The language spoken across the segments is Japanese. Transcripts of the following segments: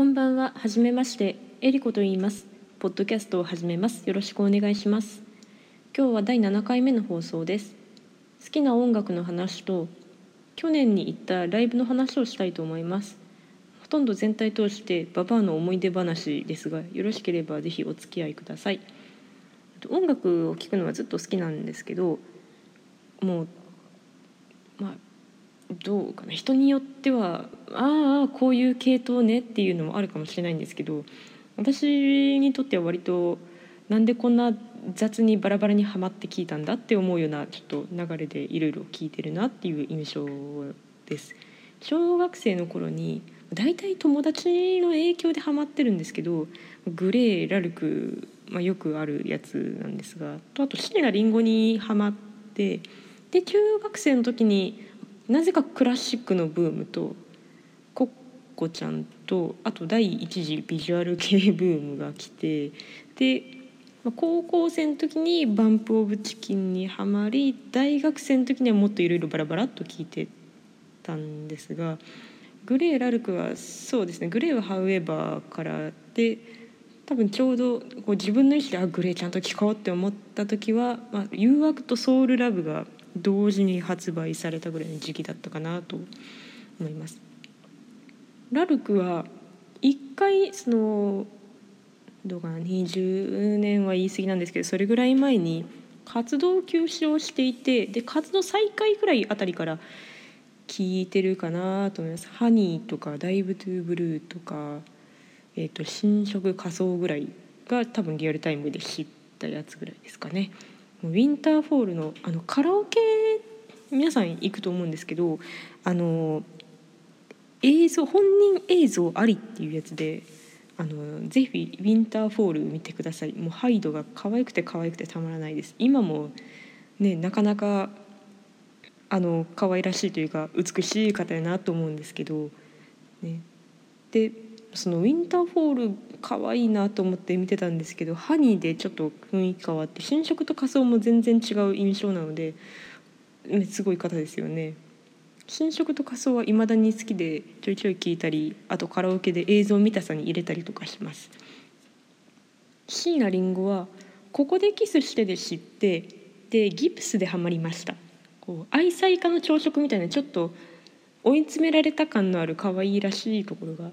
こんばんは、はじめまして、えりこと言います。ポッドキャストを始めます。よろしくお願いします。今日は第7回目の放送です。好きな音楽の話と去年に行ったライブの話をしたいと思います。ほとんど全体通してババアの思い出話ですが、よろしければぜひお付き合いください。音楽を聴くのはずっと好きなんですけど、もうどうかな人によってはああこういう系統ねっていうのもあるかもしれないんですけど私にとっては割となんでこんな雑にバラバラにはまって聞いたんだって思うようなちょっと流れでいろいろ聞いてるなっていう印象です。小学生の頃に大体友達の影響でハマってるんですけどグレーラルク、まあ、よくあるやつなんですがとあと椎名林檎にハマってで中学生の時になぜかクラシックのブームとコッコちゃんとあと第一次ビジュアル系ブームが来てで高校生の時にバンプ・オブ・チキンにはまり大学生の時にはもっといろいろバラバラっと聞いてたんですがグレー・ラルクはそうですねグレーは「ハウエバー」からで多分ちょうどこう自分の意思であグレーちゃんと聴こうって思った時は「まあ、誘惑」と「ソウル・ラブ」が同時に発売されたぐらいの時期だったかなと思います。ラルクは一回そのどうかな20年は言い過ぎなんですけどそれぐらい前に活動休止をしていてで活動再開ぐらいあたりから聞いてるかなと思います。ハニーとかダイブトゥーブルーとか、えー、と新色仮想ぐらいが多分リアルタイムで知ったやつぐらいですかね。ウィンターフォールのあのカラオケ皆さん行くと思うんですけどあの映像本人映像ありっていうやつであのぜひウィンターフォール見てください。もうハイドが可愛くて可愛くてたまらないです。今もねなかなかあの可愛らしいというか美しい方やなと思うんですけど、ね、でそのウィンターフォール可愛いなと思って見てたんですけどハニーでちょっと雰囲気変わって新色と仮装も全然違う印象なのですごい方ですよね。新色と仮装はいまだに好きでちょいちょい聞いたりあとカラオケで映像見たさに入れたりとかします椎名林檎は「ここでキスして」で知ってでギプスでハマりましたこう愛妻家の朝食みたいなちょっと追い詰められた感のある可愛いらしいところが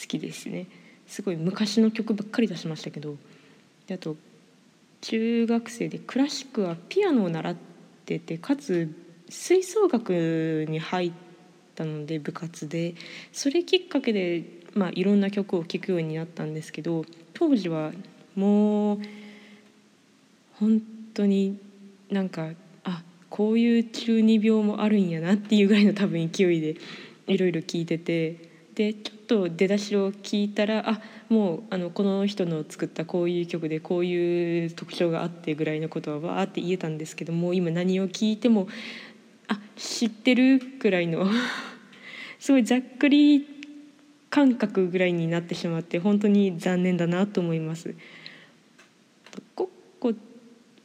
好きですね。すごい昔の曲ばっかり出しましたけど。であと中学生でクラシックはピアノを習っててかつ吹奏楽に入ったので部活で。それきっかけで、まあ、いろんな曲を聴くようになったんですけど当時はもう本当になんかあこういう中二病もあるんやなっていうぐらいの多分勢いでいろいろ聴いてて。でちょっと出だしを聞いたらあもうあのこの人の作ったこういう曲でこういう特徴があってぐらいのことはわーって言えたんですけどもう今何を聞いてもあ知ってるくらいの すごいざっくり感覚ぐらいになってしまって本当に残念だなと思います。コッコ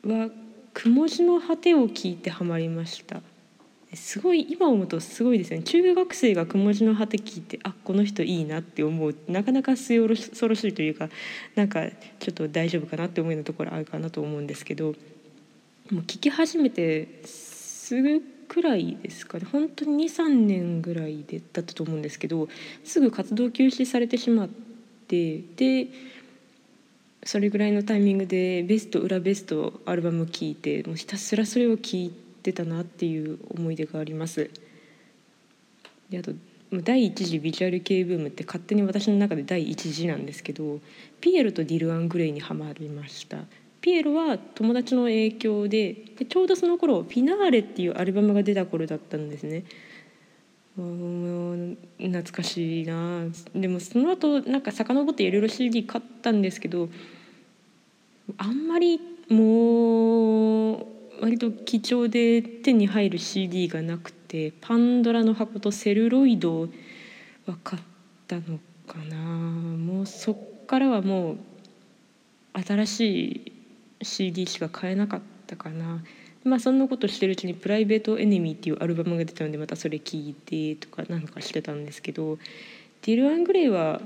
は「くも字の果て」を聞いてハマりました。すごい今思うとすごいですね。中学生が「くも字の果て」聞いてあこの人いいなって思う。なかなか末恐ろしいというかなんかちょっと大丈夫かなって思うようなところあるかなと思うんですけどもう聞き始めてすぐくらいですかね。本当に23年ぐらいでだったと思うんですけどすぐ活動休止されてしまってでそれぐらいのタイミングでベスト裏ベストアルバムを聴いてもうひたすらそれを聴いてたなっていう思い出があります。であと第一次ビジュアル系ブームって勝手に私の中で第一次なんですけどピエロとディル・アン・グレイにはまりました。ピエロは友達の影響ででちょうどその頃「フィナーレ」っていうアルバムが出た頃だったんですね。懐かしいな。でもその後なんか遡っていろいろ CD 買ったんですけどあんまりもう割と貴重で手に入る CD がなくて「パンドラの箱」と「セルロイド」は買ったのかなもうそっからはもう新しい CD しか買えなかったかな。まあそんなことしてるうちに「プライベート・エネミー」っていうアルバムが出たのでまたそれ聴いてとかなんかしてたんですけどディル・アン・グレイは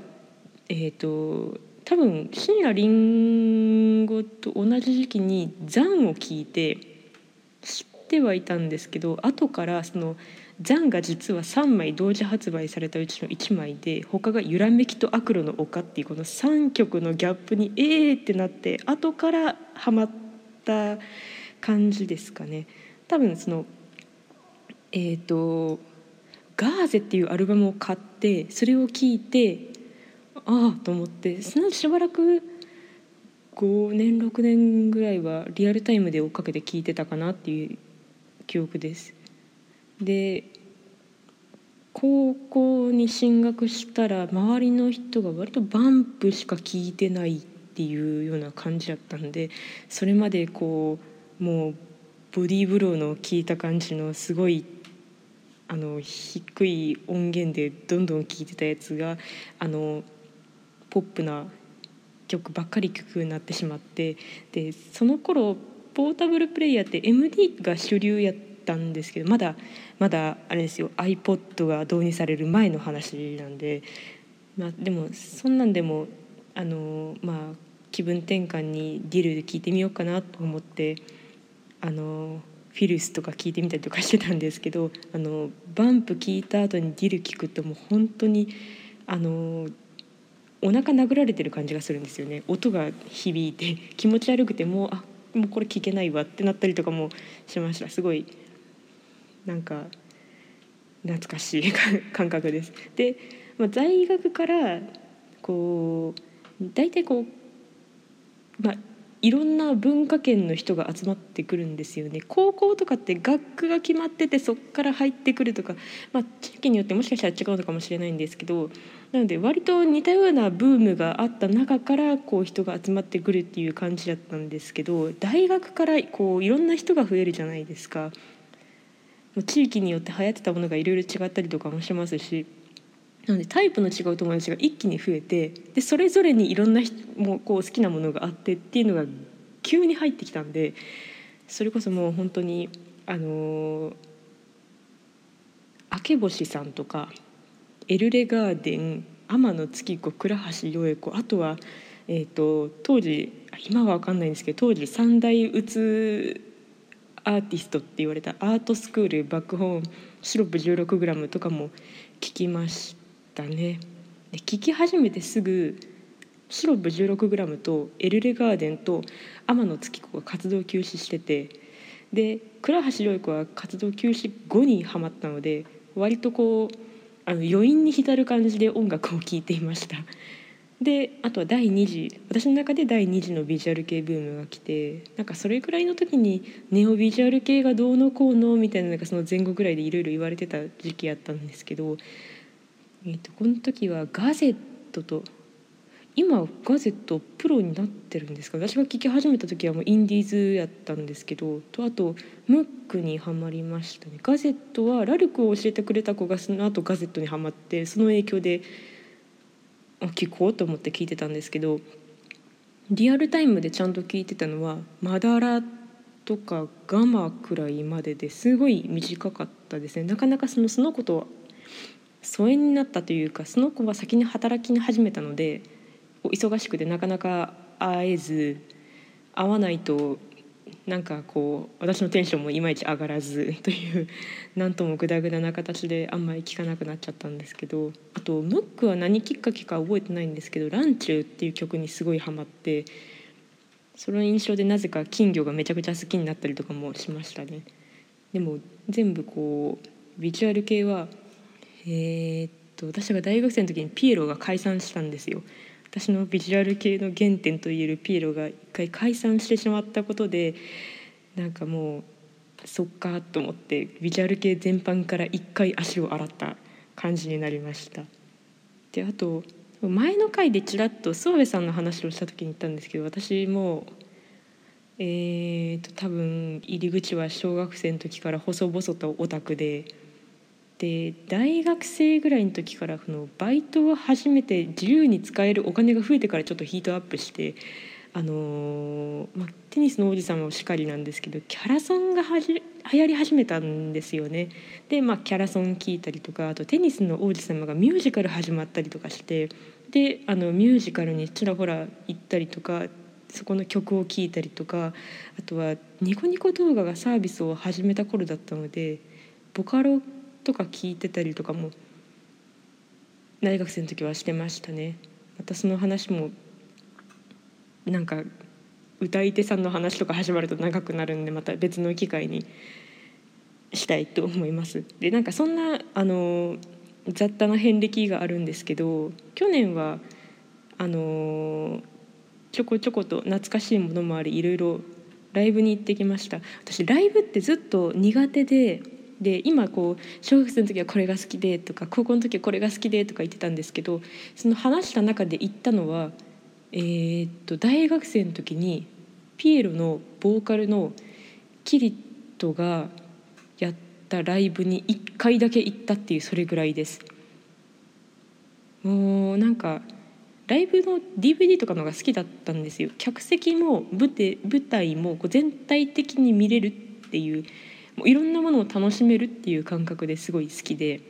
えっ、と多分椎名林檎と同じ時期に「残」を聞いて知ってはいたんですけど後からその「残」が実は3枚同時発売されたうちの1枚で他が「揺らめきと悪路の丘」っていうこの3曲のギャップに「えー!」ってなって後からハマった感じですかね。多分そのえっ、と「ガーゼ」っていうアルバムを買ってそれを聴いてああと思ってそのしばらく5年6年ぐらいはリアルタイムで追っかけて聞いてたかなっていう記憶です。で高校に進学したら周りの人が割とバンプしか聞いてないっていうような感じだったんでそれまでこうもうボディーブローの効いた感じのすごいあの低い音源でどんどん聴いてたやつがあのポップな曲ばっかり聴くようになってしまってでその頃ポータブルプレイヤーって MD が主流やったんですけどまだまだあれですよ iPod が導入される前の話なんで、まあ、でもそんなんでもあのまあ気分転換にディルで聴いてみようかなと思ってあのフィルスとか聞いてみたりとかしてたんですけどあのバンプ聞いた後にディル聞くともう本当にあのお腹殴られてる感じがするんですよね音が響いて気持ち悪くてもうあもうこれ聞けないわってなったりとかもしましたすごいなんか懐かしい 感覚です。で、まあ、在学からこう大体こう、まあ、いろんな文化圏の人が集まってくるんですよね高校とかって学区が決まっててそこから入ってくるとか、まあ、地域によってもしかしたら違うのかもしれないんですけどなので割と似たようなブームがあった中からこう人が集まってくるっていう感じだったんですけど大学からこういろんな人が増えるじゃないですか。地域によって流行ってたものがいろいろ違ったりとかもしますしなのでタイプの違う友達が一気に増えてでそれぞれにいろんな人もこう好きなものがあってっていうのが急に入ってきたんでそれこそもう本当にあの明け星さんとかエルレガーデン天野月子倉橋良恵子あとは、えーと、当時今は分かんないんですけど当時三大うつアーティストって言われたアートスクールバックホーンシロップ 16g とかも聞きましたね。で聞き始めてすぐシロップ 16g とエルレガーデンと天野月子が活動休止しててで倉橋良子は活動休止後にハマったので割とこうあの余韻に浸る感じで音楽を聴いていましたであとは第2次私の中で第2次のビジュアル系ブームが来てなんかそれぐらいの時にネオビジュアル系がどうのこうのみたいなのがその前後ぐらいでいろいろ言われてた時期やったんですけど、えーと、この時はガゼットと今ガゼットプロになってるんですか？私が聴き始めた時はもうインディーズやったんですけどとあとムックにはまりましたね。ガゼットはラルクを教えてくれた子がその後ガゼットにはまってその影響で聴こうと思って聞いてたんですけどリアルタイムでちゃんと聞いてたのは「マダラ」とか「ガマ」くらいまでですごい短かったですね。なかなかそのその子と疎遠になったというかその子は先に働き始めたので忙しくてなかなか会えず会わないとなんかこう私のテンションもいまいち上がらず という何ともグダグダな形であんまり聞かなくなっちゃったんですけどあとムックは何きっかけか覚えてないんですけど「ランチュー」っていう曲にすごいハマってその印象でなぜか金魚がめちゃくちゃ好きになったりとかもしましたね。でも全部こうビジュアル系はえー、っと私が大学生の時にピエロが解散したんですよ。私のビジュアル系の原点といえるピエロが一回解散してしまったことでなんかもうそっかと思ってビジュアル系全般から一回足を洗った感じになりました。であと前の回でちらっと諏訪部さんの話をした時に言ったんですけど私もえーと多分入り口は小学生の時から細々とオタクでで大学生ぐらいの時からこのバイトを始めて自由に使えるお金が増えてからちょっとヒートアップしてあのまあ、テニスの王子様もしかりなんですけどキャラソンがはじ流行り始めたんですよね。で、まあ、キャラソン聞いたりとかあとテニスの王子様がミュージカル始まったりとかしてであのミュージカルにちらほら行ったりとかそこの曲を聴いたりとかあとはニコニコ動画がサービスを始めた頃だったのでボカロとか聞いてたりとかも大学生の時はしてましたね。またその話もなんか歌い手さんの話とか始まると長くなるんでまた別の機会にしたいと思います。でなんかそんなあの雑多な遍歴があるんですけど去年はあのちょこちょこと懐かしいものもありいろいろライブに行ってきました私ライブってずっと苦手でで今こう小学生の時はこれが好きでとか高校の時はこれが好きでとか言ってたんですけどその話した中で言ったのはえー、っと大学生の時にピエロのボーカルのキリットがやったライブに1回だけ行ったっていうそれぐらいです。もうなんかライブの DVD とかのが好きだったんですよ客席も舞台もこう全体的に見れるっていうもういろんなものを楽しめるっていう感覚ですごい好きで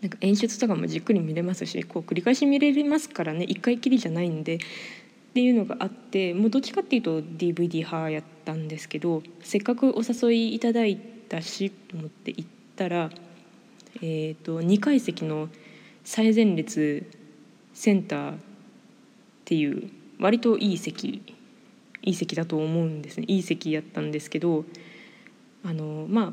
なんか演出とかもじっくり見れますしこう繰り返し見れますからね一回きりじゃないんでっていうのがあってもうどっちかっていうと DVD 派やったんですけどせっかくお誘いいただいたしと思って行ったら、えーと、2階席の最前列センターっていう割といい席いい席だと思うんですね。いい席やったんですけどあのまあ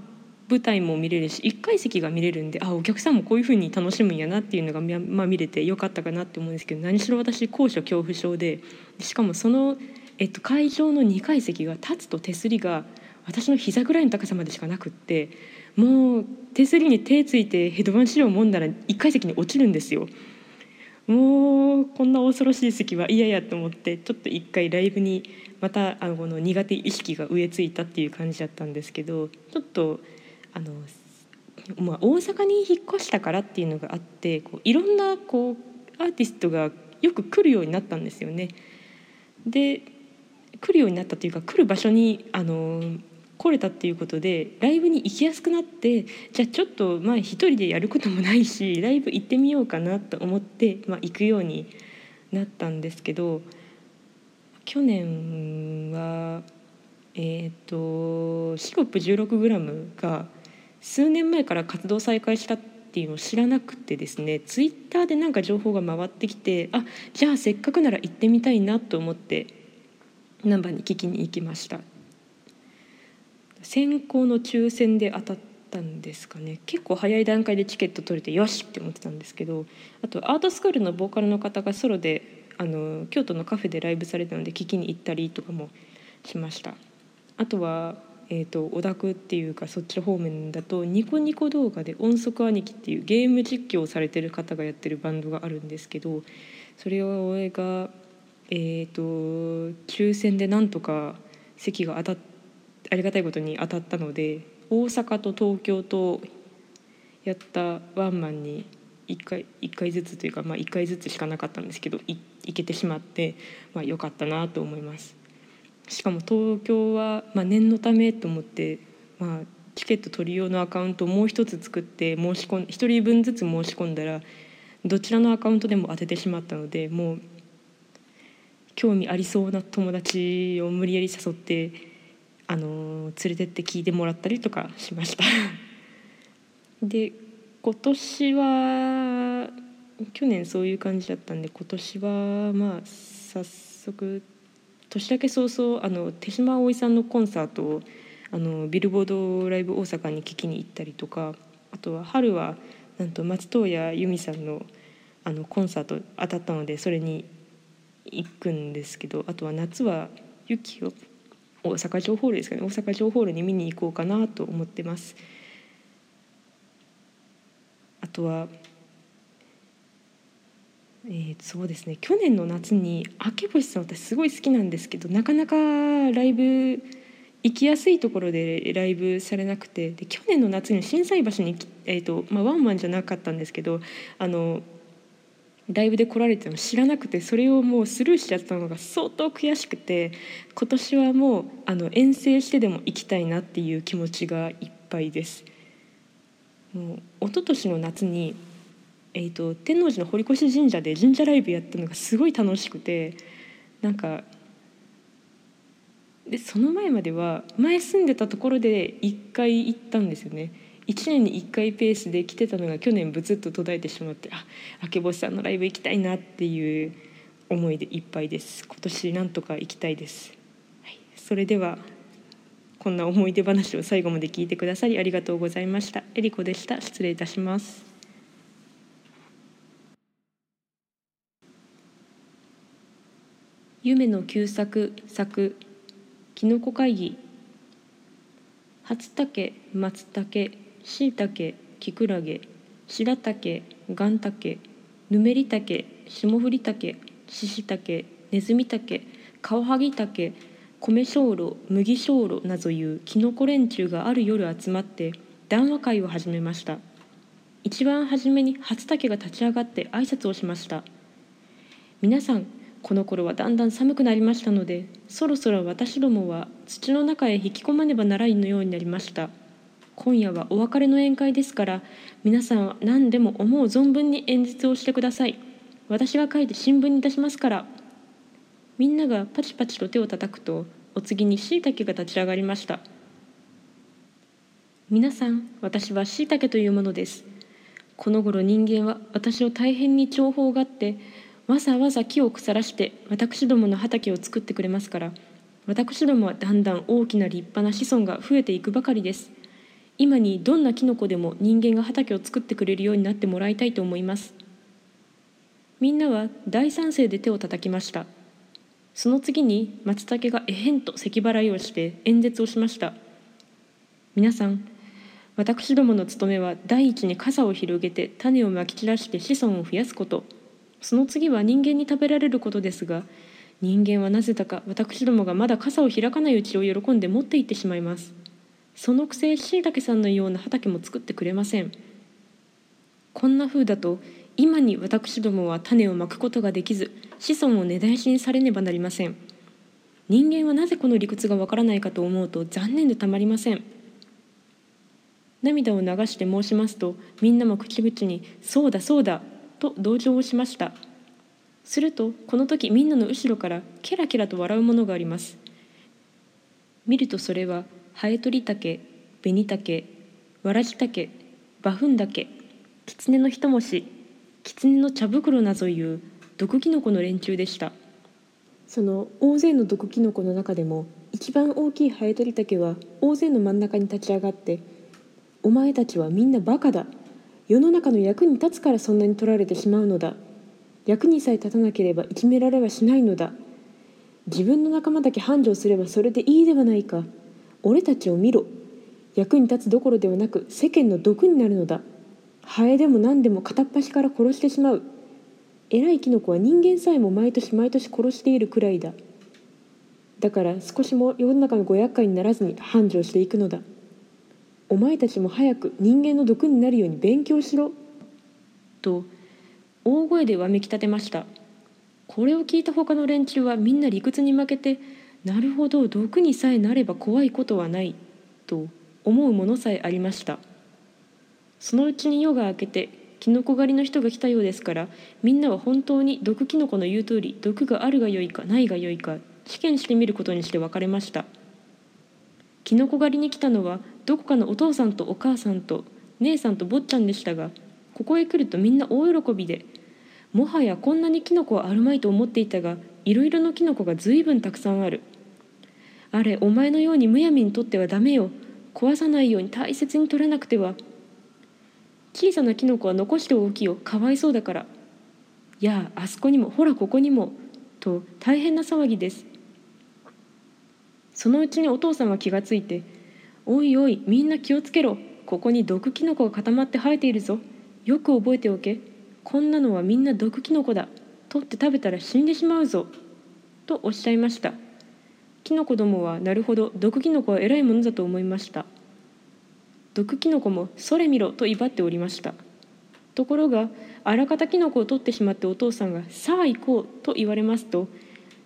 舞台も見れるし1階席が見れるんであお客さんもこういうふうに楽しむんやなっていうのが、まあ、見れてよかったかなって思うんですけど何しろ私高所恐怖症でしかもその、えっと、会場の2階席が立つと手すりが私の膝ぐらいの高さまでしかなくってもう手すりに手ついてヘドバン資料をもんだら1階席に落ちるんですよ。もうこんな恐ろしい席は嫌やと思ってちょっと一回ライブにまたあのこの苦手意識が植え付いたっていう感じだったんですけどちょっとあの、まあ、大阪に引っ越したからっていうのがあってこういろんなこうアーティストがよく来るようになったんですよね。で来るようになったというか来る場所にあの来れたっていうことでライブに行きやすくなってじゃあちょっとまあ一人でやることもないしライブ行ってみようかなと思って、まあ、行くようになったんですけど去年はえっ、ー、とシロップ 16g が数年前から活動再開したっていうのを知らなくてですねツイッターでなんか情報が回ってきてあじゃあせっかくなら行ってみたいなと思って難波に聞きに行きました。先行の抽選で当たったんですかね。結構早い段階でチケット取れてよしって思ってたんですけどあとアートスクールのボーカルの方がソロであの京都のカフェでライブされたので聞きに行ったりとかもしました。あとはえーと、オダクっていうかそっち方面だとニコニコ動画で「音速兄貴」っていうゲーム実況をされてる方がやってるバンドがあるんですけどそれを俺が、えーと、抽選でなんとか席が当たっありがたいことに当たったので大阪と東京とやったワンマンに1回 ,1 回ずつというか、まあ、1回ずつしかなかったんですけど行けてしまって、まあ、よかったなと思います。しかも東京は、まあ、念のためと思って、まあ、チケット取り用のアカウントをもう一つ作って申し込ん1人分ずつ申し込んだらどちらのアカウントでも当ててしまったのでもう興味ありそうな友達を無理やり誘ってあの連れてって聞いてもらったりとかしました。で今年は去年そういう感じだったんで今年はまあ早速年明け早々あの手島葵さんのコンサートをあのビルボードライブ大阪に聞きに行ったりとかあとは春はなんと松任谷由実さんのあのコンサート当たったのでそれに行くんですけどあとは夏は雪を大阪城ホールですかね大阪城ホールに見に行こうかなと思ってます。あとはえー、そうですね去年の夏に明星さん私すごい好きなんですけどなかなかライブ行きやすいところでライブされなくてで去年の夏に心斎橋に、えーとまあ、ワンマンじゃなかったんですけどあのライブで来られても知らなくてそれをもうスルーしちゃったのが相当悔しくて今年はもうあの遠征してでも行きたいなっていう気持ちがいっぱいです。もう一昨年の夏に、えーと、天王寺の堀越神社で神社ライブやったのがすごい楽しくてなんかでその前までは前住んでたところで1回行ったんですよね。1年に1回ペースで来てたのが去年ブツッと途絶えてしまってあ明け星さんのライブ行きたいなっていう思いでいっぱいです。今年なんとか行きたいです、はい、それではこんな思い出話を最後まで聞いてくださりありがとうございました。えりこでした。失礼いたします。夢の旧作作きのこ会議。初竹松茸しいたけきくらげ白竹がんたけぬめりたけ霜降りたけししたけねずみたけカワハギたけ米小炉麦小炉などいうきのこ連中がある夜集まって談話会を始めました。一番初めに初竹が立ち上がって挨拶をしました。皆さんこの頃はだんだん寒くなりましたのでそろそろ私どもは土の中へ引き込まねばならんのようになりました。今夜はお別れの宴会ですから皆さんは何でも思う存分に演説をしてください。私が書いて新聞に出しますから。みんながパチパチと手を叩くとお次にしいたけが立ち上がりました。皆さん私はしいたけというものです。この頃人間は私を大変に重宝があってわざわざ木を腐らして私どもの畑を作ってくれますから私どもはだんだん大きな立派な子孫が増えていくばかりです。今にどんなキノコでも人間が畑を作ってくれるようになってもらいたいと思います。みんなは大賛成で手を叩きました。その次に松茸がえへんと咳払いをして演説をしました。皆さん私どもの務めは第一に傘を広げて種をまき散らして子孫を増やすこと。その次は人間に食べられることですが人間はなぜだか私どもがまだ傘を開かないうちを喜んで持って行ってしまいます。そのくせしいたけさんのような畑も作ってくれません。こんな風だと今に私どもは種をまくことができず子孫を根絶やしにされねばなりません。人間はなぜこの理屈がわからないかと思うと残念でたまりません。涙を流して申しますとみんなも口々に「そうだそうだ」と同情をしました。するとこの時みんなの後ろからケラケラと笑うものがあります。見るとそれはハエトリタケ、ベニタケ、ワラジタケ、バフンダケ、キツネの一文字、キツネの茶袋などいう毒キノコの連中でした。その大勢の毒キノコの中でも一番大きいハエトリタケは大勢の真ん中に立ち上がって「お前たちはみんなバカだ。世の中の役に立つからそんなに取られてしまうのだ。役にさえ立たなければいじめられはしないのだ。自分の仲間だけ繁盛すればそれでいいではないか」俺たちを見ろ。役に立つどころではなく世間の毒になるのだ。ハエでも何でも片っ端から殺してしまう。偉いキノコは人間さえも毎年毎年殺しているくらいだ。だから少しも世の中のご厄介にならずに繁盛していくのだ。お前たちも早く人間の毒になるように勉強しろ。と大声でわめき立てました。これを聞いた他の連中はみんな理屈に負けてなるほど毒にさえなれば怖いことはないと思うものさえありました。そのうちに夜が明けてキノコ狩りの人が来たようですからみんなは本当に毒キノコの言う通り毒があるがよいかないがよいか試験してみることにして別れました。キノコ狩りに来たのはどこかのお父さんとお母さんと姉さんと坊ちゃんでしたがここへ来るとみんな大喜びでもはやこんなにキノコはあるまいと思っていたがいろいろのキノコが随分たくさんある。あれお前のようにむやみにとってはダメよ。壊さないように大切に取らなくては。小さなキノコは残しておきよ。かわいそうだから。やああそこにもほらここにも。と大変な騒ぎです。そのうちにお父さんは気がついて「おいおいみんな気をつけろ。ここに毒キノコが固まって生えているぞ。よく覚えておけ。こんなのはみんな毒キノコだ。取って食べたら死んでしまうぞ」とおっしゃいました。キノコどもはなるほど毒キノコは偉いものだと思いました。毒キノコもそれ見ろと威張っておりました。ところがあらかたキノコを取ってしまってお父さんが「さあ行こう」と言われますと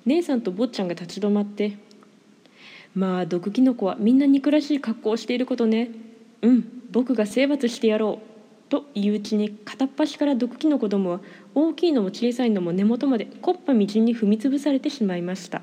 姉さんと坊ちゃんが立ち止まって「まあ毒キノコはみんな憎らしい格好をしていることね。うん僕が征伐してやろう」といううちに片っ端から毒キノコどもは大きいのも小さいのも根元まで木っ端みじんに踏みつぶされてしまいました。